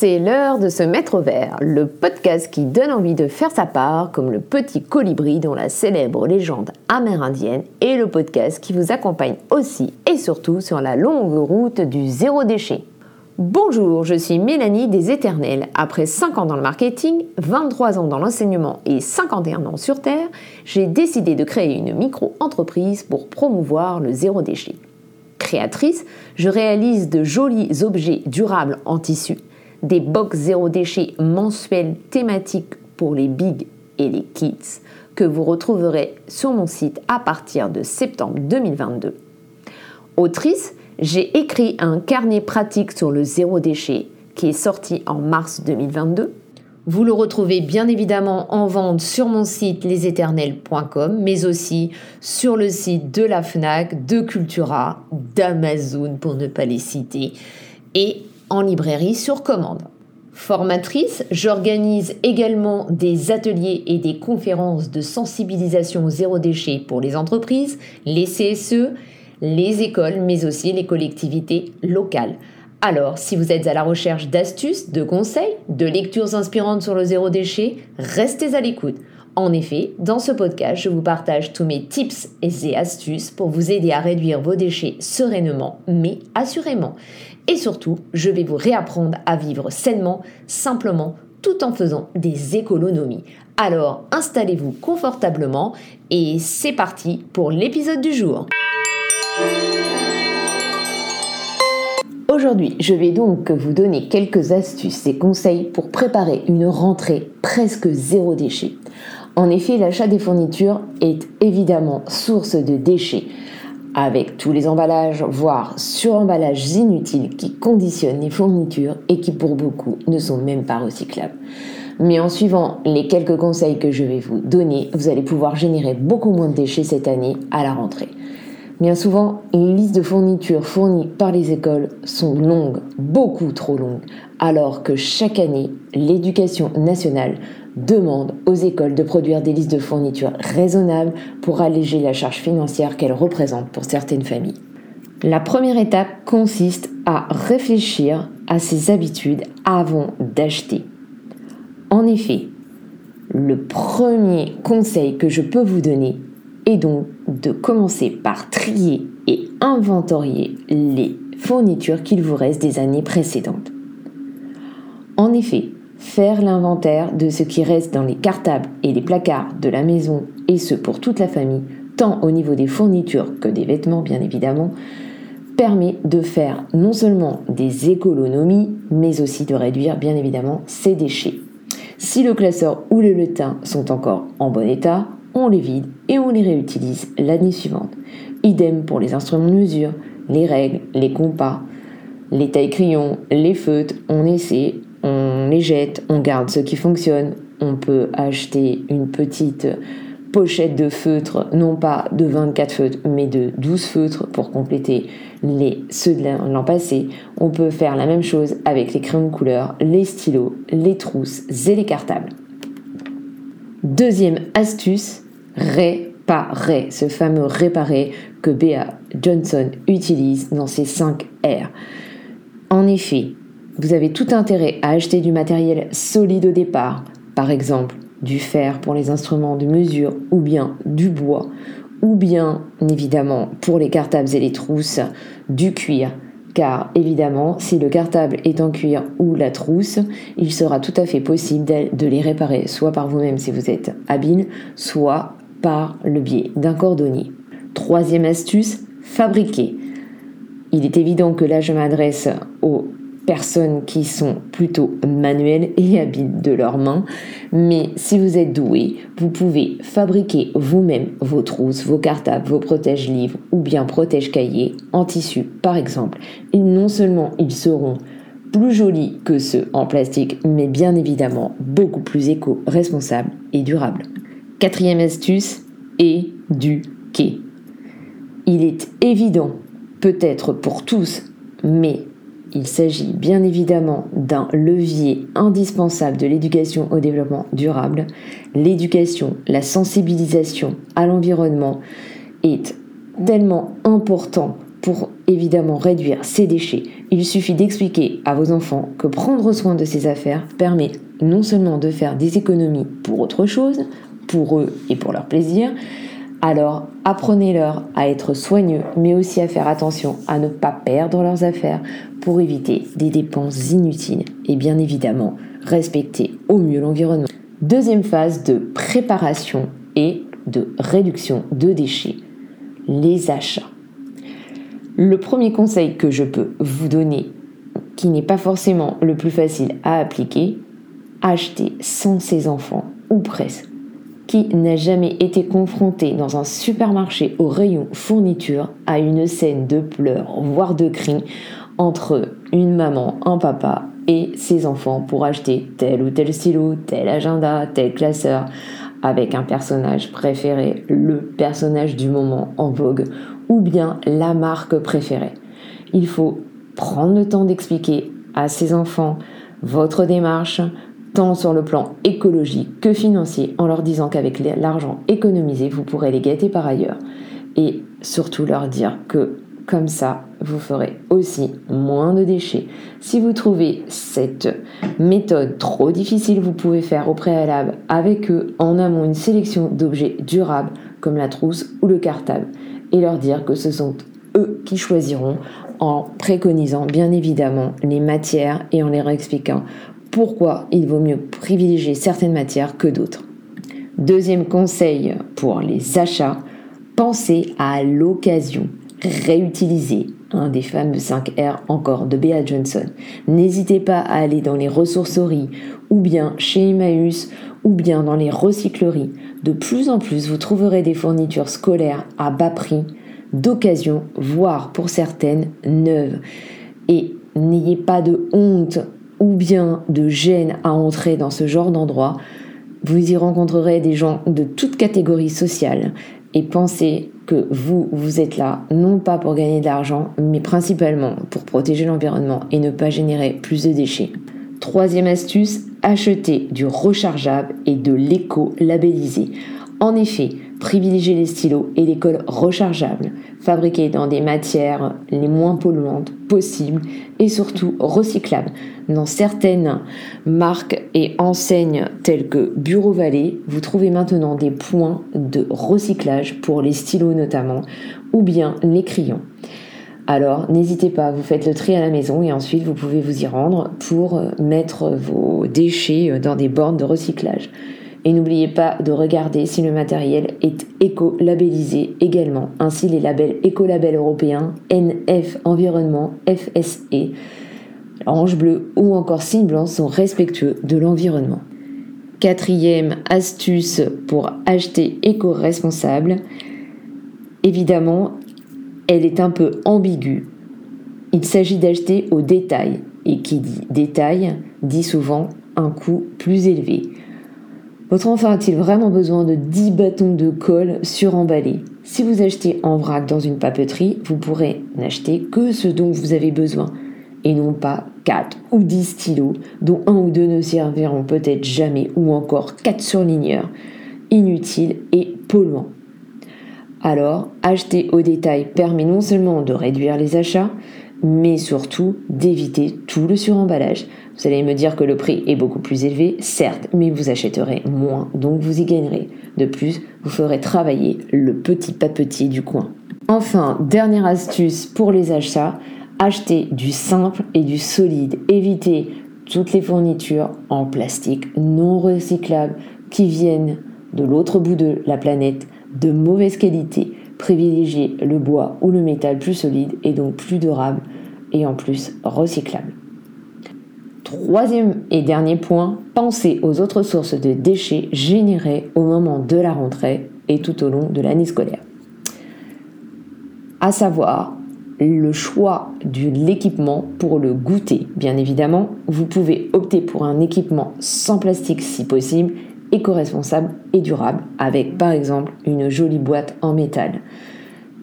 C'est l'heure de se mettre au vert, le podcast qui donne envie de faire sa part, comme le petit colibri dont la célèbre légende amérindienne, et le podcast qui vous accompagne aussi et surtout sur la longue route du zéro déchet. Bonjour, je suis Mélanie des Éternels. Après 5 ans dans le marketing, 23 ans dans l'enseignement et 51 ans sur Terre, j'ai décidé de créer une micro-entreprise pour promouvoir le zéro déchet. Je réalise de jolis objets durables en tissu des box zéro déchet mensuels thématiques pour les big et les kids que vous retrouverez sur mon site à partir de septembre 2022. Autrice, j'ai écrit un carnet pratique sur le zéro déchet qui est sorti en mars 2022. Vous le retrouvez bien évidemment en vente sur mon site leséternels.com, mais aussi sur le site de la FNAC, de Cultura, d'Amazon pour ne pas les citer, et en librairie sur commande. Formatrice, j'organise également des ateliers et des conférences de sensibilisation au zéro déchet pour les entreprises, les CSE, les écoles, mais aussi les collectivités locales. Alors, si vous êtes à la recherche d'astuces, de conseils, de lectures inspirantes sur le zéro déchet, restez à l'écoute. En effet, dans ce podcast, je vous partage tous mes tips et astuces pour vous aider à réduire vos déchets sereinement, mais assurément. Et surtout, je vais vous réapprendre à vivre sainement, simplement, tout en faisant des économies. Alors, installez-vous confortablement et c'est parti pour l'épisode du jour. Aujourd'hui, je vais donc vous donner quelques astuces et conseils pour préparer une rentrée presque zéro déchet. En effet, l'achat des fournitures est évidemment source de déchets avec tous les emballages, voire suremballages inutiles qui conditionnent les fournitures et qui pour beaucoup ne sont même pas recyclables. Mais en suivant les quelques conseils que je vais vous donner, vous allez pouvoir générer beaucoup moins de déchets cette année à la rentrée. Bien souvent, les listes de fournitures fournies par les écoles sont longues, beaucoup trop longues, alors que chaque année, l'éducation nationale demande aux écoles de produire des listes de fournitures raisonnables pour alléger la charge financière qu'elles représentent pour certaines familles. La première étape consiste à réfléchir à ses habitudes avant d'acheter. En effet, le premier conseil que je peux vous donner est donc de commencer par trier et inventorier les fournitures qu'il vous reste des années précédentes. En effet, faire l'inventaire de ce qui reste dans les cartables et les placards de la maison, et ce pour toute la famille, tant au niveau des fournitures que des vêtements bien évidemment, permet de faire non seulement des économies, mais aussi de réduire bien évidemment ses déchets. Si le classeur ou le lutin sont encore en bon état, on les vide et on les réutilise l'année suivante. Idem pour les instruments de mesure, les règles, les compas, les tailles crayons, les feutres, on essaie, on les jette, on garde ce qui fonctionne. On peut acheter une petite pochette de feutres, non pas de 24 feutres, mais de 12 feutres pour compléter ceux de l'an passé. On peut faire la même chose avec les crayons de couleur, les stylos, les trousses et les cartables. Deuxième astuce, réparer, ce fameux réparer que Bea Johnson utilise dans ses 5 R. En effet, vous avez tout intérêt à acheter du matériel solide au départ, par exemple du fer pour les instruments de mesure ou bien du bois, ou bien évidemment pour les cartables et les trousses, du cuir. Car évidemment, si le cartable est en cuir ou la trousse, il sera tout à fait possible de les réparer soit par vous-même si vous êtes habile, soit par le biais d'un cordonnier. Troisième astuce, fabriquer. Il est évident que là je m'adresse aux personnes qui sont plutôt manuelles et habiles de leurs mains. Mais si vous êtes doué, vous pouvez fabriquer vous-même vos trousses, vos cartables, vos protèges-livres ou bien protèges-cahiers en tissu par exemple. Et non seulement ils seront plus jolis que ceux en plastique, mais bien évidemment beaucoup plus éco-responsables et durables. Quatrième astuce, éduquer. Il est évident, peut-être pour tous, mais il s'agit bien évidemment d'un levier indispensable de l'éducation au développement durable. L'éducation, la sensibilisation à l'environnement est tellement important pour évidemment réduire ces déchets, il suffit d'expliquer à vos enfants que prendre soin de ces affaires permet non seulement de faire des économies pour autre chose, pour eux et pour leur plaisir, alors apprenez-leur à être soigneux, mais aussi à faire attention à ne pas perdre leurs affaires pour éviter des dépenses inutiles et bien évidemment respecter au mieux l'environnement. Deuxième phase de préparation et de réduction de déchets, les achats. Le premier conseil que je peux vous donner, qui n'est pas forcément le plus facile à appliquer, acheter sans ses enfants, ou presque. Qui n'a jamais été confronté dans un supermarché au rayon fourniture à une scène de pleurs, voire de cris, entre une maman, un papa et ses enfants pour acheter tel ou tel stylo, tel agenda, tel classeur, avec un personnage préféré, le personnage du moment en vogue, ou bien la marque préférée. Il faut prendre le temps d'expliquer à ses enfants votre démarche, tant sur le plan écologique que financier, en leur disant qu'avec l'argent économisé, vous pourrez les gâter par ailleurs. Et surtout leur dire que comme ça, vous ferez aussi moins de déchets. Si vous trouvez cette méthode trop difficile, vous pouvez faire au préalable avec eux en amont une sélection d'objets durables comme la trousse ou le cartable et leur dire que ce sont eux qui choisiront en préconisant bien évidemment les matières et en leur expliquant pourquoi il vaut mieux privilégier certaines matières que d'autres. Deuxième conseil pour les achats, pensez à l'occasion. Réutiliser un des fameux 5 R encore de Bea Johnson. N'hésitez pas à aller dans les ressourceries ou bien chez Emmaüs ou bien dans les recycleries. De plus en plus, vous trouverez des fournitures scolaires à bas prix, d'occasion, voire pour certaines neuves. Et n'ayez pas de honte ou bien de gêne à entrer dans ce genre d'endroit. Vous y rencontrerez des gens de toutes catégories sociales et pensez que vous, vous êtes là non pas pour gagner de l'argent, mais principalement pour protéger l'environnement et ne pas générer plus de déchets. Troisième astuce, acheter du rechargeable et de l'éco-labellisé. En effet, privilégiez les stylos et les cols rechargeables, fabriqués dans des matières les moins polluantes possibles et surtout recyclables. Dans certaines marques et enseignes telles que Bureau Vallée, vous trouvez maintenant des points de recyclage pour les stylos notamment, ou bien les crayons. Alors n'hésitez pas, vous faites le tri à la maison et ensuite vous pouvez vous y rendre pour mettre vos déchets dans des bornes de recyclage. Et n'oubliez pas de regarder si le matériel est éco-labellisé également. Ainsi, les labels écolabel européens, NF Environnement, FSE, Orange Bleu ou encore Signe Blanc sont respectueux de l'environnement. Quatrième astuce pour acheter éco-responsable, évidemment, elle est un peu ambiguë. Il s'agit d'acheter au détail, et qui dit détail dit souvent un coût plus élevé. Votre enfant a-t-il vraiment besoin de 10 bâtons de colle suremballés? Si vous achetez en vrac dans une papeterie, vous pourrez n'acheter que ce dont vous avez besoin et non pas 4 ou 10 stylos dont un ou deux ne serviront peut-être jamais ou encore 4 surligneurs inutiles et polluants. Alors, acheter au détail permet non seulement de réduire les achats, mais surtout d'éviter tout le suremballage. Vous allez me dire que le prix est beaucoup plus élevé, certes, mais vous achèterez moins, donc vous y gagnerez. De plus, vous ferez travailler le petit papetier du coin. Enfin, dernière astuce pour les achats, achetez du simple et du solide. Évitez toutes les fournitures en plastique non recyclables qui viennent de l'autre bout de la planète de mauvaise qualité. Privilégiez le bois ou le métal plus solide et donc plus durable et en plus recyclable. Troisième et dernier point, pensez aux autres sources de déchets générés au moment de la rentrée et tout au long de l'année scolaire. À savoir le choix de l'équipement pour le goûter. Bien évidemment, vous pouvez opter pour un équipement sans plastique si possible, éco-responsable et durable, avec par exemple une jolie boîte en métal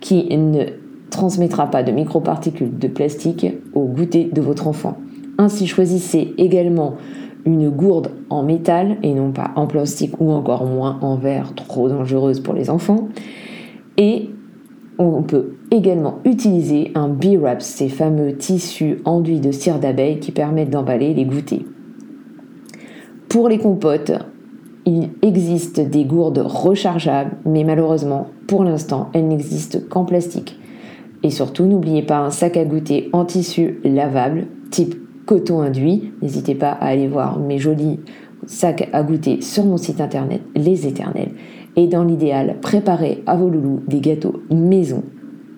qui ne transmettra pas de microparticules de plastique au goûter de votre enfant. Ainsi, choisissez également une gourde en métal et non pas en plastique ou encore moins en verre, trop dangereuse pour les enfants. Et On peut également utiliser un bee wrap, ces fameux tissus enduits de cire d'abeille qui permettent d'emballer les goûters. Pour les compotes, il existe des gourdes rechargeables, mais malheureusement, pour l'instant, elles n'existent qu'en plastique. Et surtout, n'oubliez pas un sac à goûter en tissu lavable, type coton induit. N'hésitez pas à aller voir mes jolis sacs à goûter sur mon site internet Les Éternels. Et dans l'idéal, préparez à vos loulous des gâteaux maison.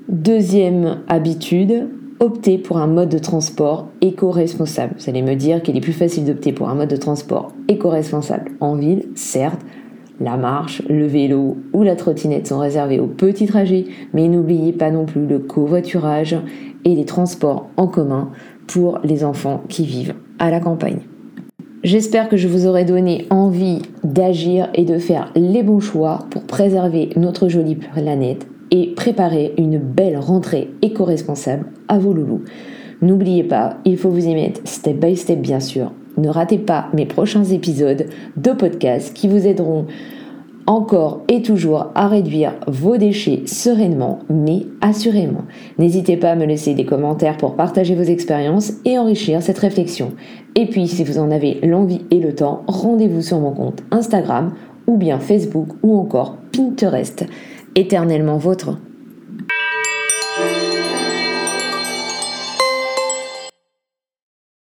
Deuxième habitude, optez pour un mode de transport éco-responsable. Vous allez me dire qu'il est plus facile d'opter pour un mode de transport éco-responsable en ville, certes. La marche, le vélo ou la trottinette sont réservés aux petits trajets, mais n'oubliez pas non plus le covoiturage et les transports en commun pour les enfants qui vivent à la campagne. J'espère que je vous aurai donné envie d'agir et de faire les bons choix pour préserver notre jolie planète et préparer une belle rentrée éco-responsable à vos loulous. N'oubliez pas, il faut vous y mettre step by step bien sûr. Ne ratez pas mes prochains épisodes de podcast qui vous aideront encore et toujours à réduire vos déchets sereinement, mais assurément. N'hésitez pas à me laisser des commentaires pour partager vos expériences et enrichir cette réflexion. Et puis, si vous en avez l'envie et le temps, rendez-vous sur mon compte Instagram ou bien Facebook ou encore Pinterest. Éternellement vôtre.